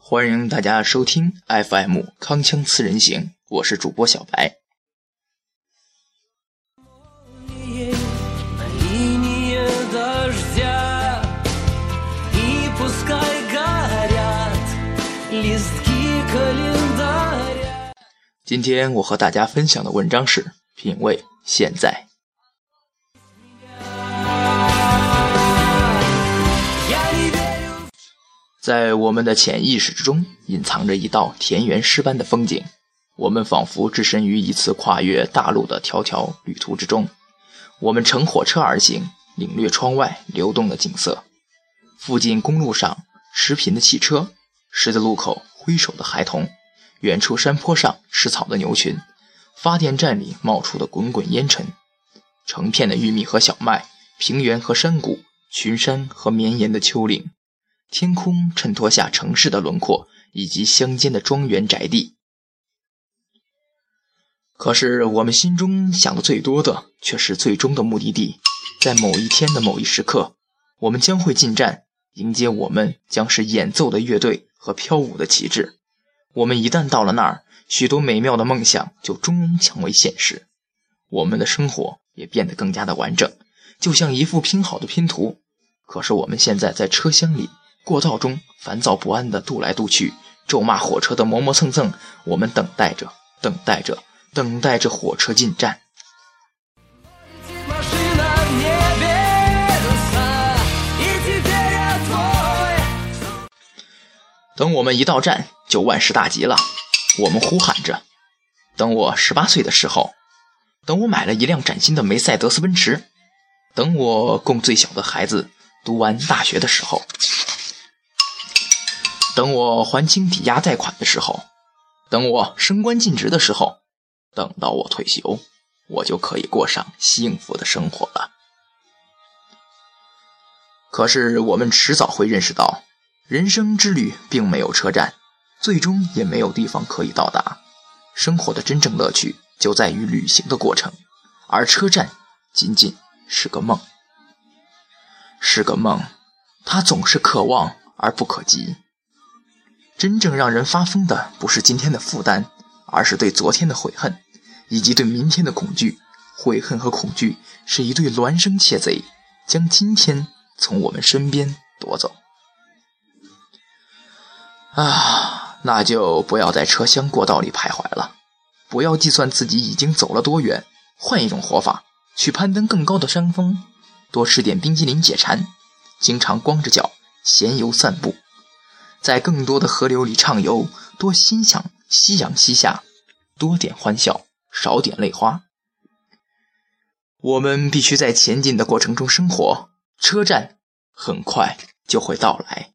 欢迎大家收听 FM 康枪刺人行，我是主播小白。今天我和大家分享的文章是《品味现在》。在我们的潜意识之中，隐藏着一道田园诗般的风景。我们仿佛置身于一次跨越大陆的迢迢旅途之中。我们乘火车而行，领略窗外流动的景色。附近公路上驰频的汽车，十字路口挥手的孩童，远处山坡上吃草的牛群，发电站里冒出的滚滚烟尘，成片的玉米和小麦，平原和山谷，群山和绵延的丘陵。天空衬托下城市的轮廓，以及乡间的庄园宅地。可是，我们心中想的最多的，却是最终的目的地。在某一天的某一时刻，我们将会进站，迎接我们将是演奏的乐队和飘舞的旗帜。我们一旦到了那儿，许多美妙的梦想就终成为现实。我们的生活也变得更加的完整，就像一幅拼好的拼图。可是，我们现在在车厢里。过道中烦躁不安的踱来踱去，咒骂火车的磨磨蹭蹭。我们等待着，等待着，等待着火车进站。等我们一到站，就万事大吉了。我们呼喊着：“等我十八岁的时候，等我买了一辆崭新的梅赛德斯奔驰，等我供最小的孩子读完大学的时候。”等我还清抵押贷款的时候，等我升官进职的时候，等到我退休，我就可以过上幸福的生活了。可是我们迟早会认识到，人生之旅并没有车站，最终也没有地方可以到达。生活的真正乐趣就在于旅行的过程，而车站仅仅是个梦，是个梦，它总是可望而不可及。真正让人发疯的不是今天的负担，而是对昨天的悔恨，以及对明天的恐惧。悔恨和恐惧是一对孪生窃贼，将今天从我们身边夺走。啊，那就不要在车厢过道里徘徊了，不要计算自己已经走了多远，换一种活法，去攀登更高的山峰，多吃点冰激凌解馋，经常光着脚闲游散步。在更多的河流里畅游，多欣赏夕阳西下，多点欢笑，少点泪花。我们必须在前进的过程中生活，车站很快就会到来。